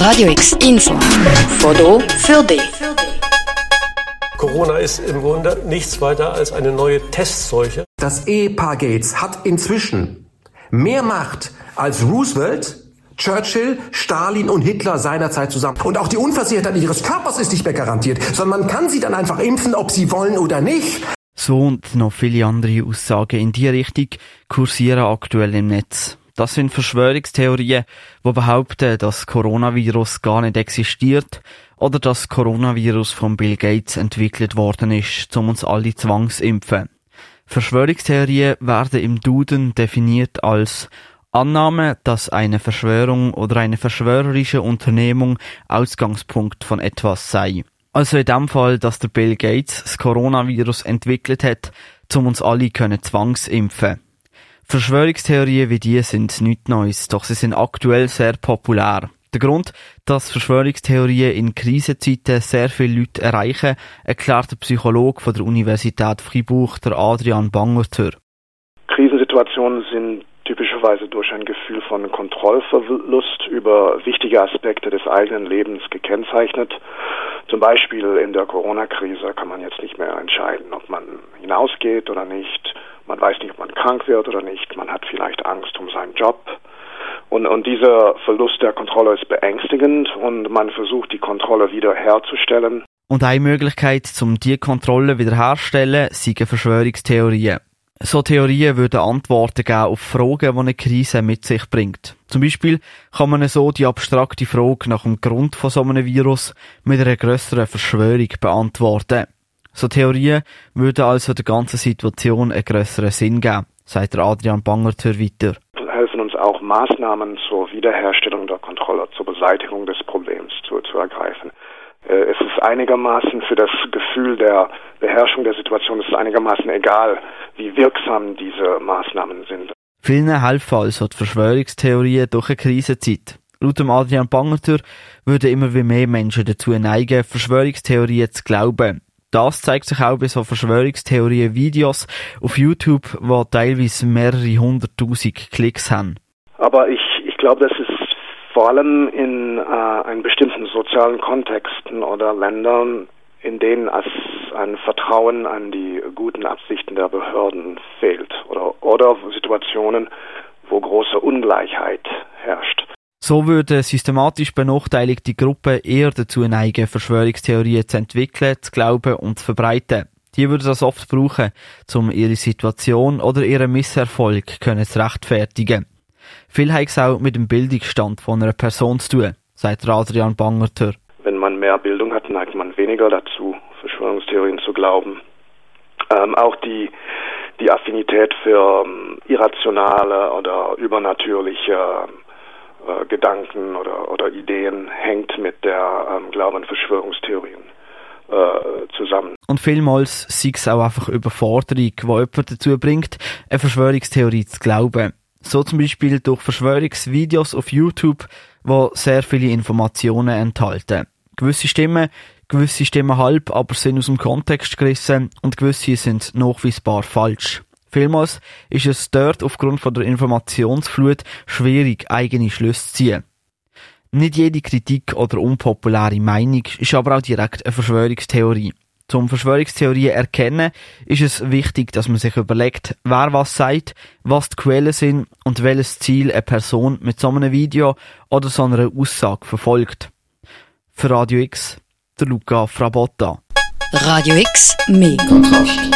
Radio X Info. Foto für dich. Corona ist im Grunde nichts weiter als eine neue Testseuche. Das Ehepaar Gates hat inzwischen mehr Macht als Roosevelt, Churchill, Stalin und Hitler seinerzeit zusammen. Und auch die Unversehrtheit ihres Körpers ist nicht mehr garantiert, sondern man kann sie dann einfach impfen, ob sie wollen oder nicht. So und noch viele andere Aussagen in die Richtung kursieren aktuell im Netz. Das sind Verschwörungstheorien, die behaupten, dass Coronavirus gar nicht existiert oder dass Coronavirus von Bill Gates entwickelt worden ist, um uns alle zwangsimpfen. Verschwörungstheorien werden im Duden definiert als Annahme, dass eine Verschwörung oder eine verschwörerische Unternehmung Ausgangspunkt von etwas sei. Also in dem Fall, dass der Bill Gates das Coronavirus entwickelt hat, um uns alle können zwangsimpfen. Verschwörungstheorien wie die sind nichts Neues, doch sie sind aktuell sehr populär. Der Grund, dass Verschwörungstheorien in Krisenzeiten sehr viele Leute erreichen, erklärt der Psychologe von der Universität Fribourg, der Adrian Bangertür. Krisensituationen sind typischerweise durch ein Gefühl von Kontrollverlust über wichtige Aspekte des eigenen Lebens gekennzeichnet. Zum Beispiel in der Corona-Krise kann man jetzt nicht mehr entscheiden, ob man hinausgeht oder nicht. Man weiß nicht, ob man krank wird oder nicht. Man hat vielleicht Angst um seinen Job. Und, und dieser Verlust der Kontrolle ist beängstigend und man versucht, die Kontrolle wiederherzustellen. Und eine Möglichkeit, um die Kontrolle wiederherzustellen, sind Verschwörungstheorien. So Theorien würden Antworten geben auf Fragen, die eine Krise mit sich bringt. Zum Beispiel kann man so die abstrakte Frage nach dem Grund von so einem Virus mit einer grösseren Verschwörung beantworten. So Theorien würden also der ganzen Situation einen grösseren Sinn geben, sagt Adrian Bangertür weiter. Helfen uns auch Maßnahmen zur Wiederherstellung der Kontrolle, zur Beseitigung des Problems zu, zu ergreifen. Äh, es ist einigermaßen für das Gefühl der Beherrschung der Situation, es ist einigermaßen egal, wie wirksam diese Maßnahmen sind. Vielen helfen also die Verschwörungstheorien durch eine Krisenzeit. Laut dem Adrian Bangertür würden immer wie mehr Menschen dazu neigen, Verschwörungstheorien zu glauben. Das zeigt sich auch bei so Verschwörungstheorien-Videos auf YouTube, die teilweise mehrere hunderttausend Klicks haben. Aber ich, ich glaube, das ist vor allem in äh, bestimmten sozialen Kontexten oder Ländern, in denen es ein Vertrauen an die guten Absichten der Behörden fehlt oder, oder Situationen, wo große Ungleichheit herrscht. So würden systematisch benachteiligte Gruppen eher dazu neigen, Verschwörungstheorien zu entwickeln, zu glauben und zu verbreiten. Die würden das oft brauchen, um ihre Situation oder ihren Misserfolg zu rechtfertigen. Viel hat es auch mit dem Bildungsstand von einer Person zu tun, sagt Adrian Bangertür. Wenn man mehr Bildung hat, neigt man weniger dazu, Verschwörungstheorien zu glauben. Ähm, auch die, die Affinität für ähm, irrationale oder übernatürliche äh, Gedanken oder, oder Ideen hängt mit der ähm, Glauben an Verschwörungstheorien äh, zusammen. Und vielmals sei es auch einfach Überforderung, die jemand dazu bringt, eine Verschwörungstheorie zu glauben. So zum Beispiel durch Verschwörungsvideos auf YouTube, wo sehr viele Informationen enthalten. Gewisse Stimmen, gewisse Stimmen halb, aber sind aus dem Kontext gerissen und gewisse sind nachweisbar falsch. Vielmals ist es dort aufgrund von der Informationsflut schwierig, eigene Schlüsse zu ziehen. Nicht jede Kritik oder unpopuläre Meinung ist aber auch direkt eine Verschwörungstheorie. Zum Verschwörungstheorien erkennen ist es wichtig, dass man sich überlegt, wer was sagt, was die Quellen sind und welches Ziel eine Person mit so einem Video oder so einer Aussage verfolgt. Für Radio X, der Luca Frabotta. Radio X, mehr Kontrast.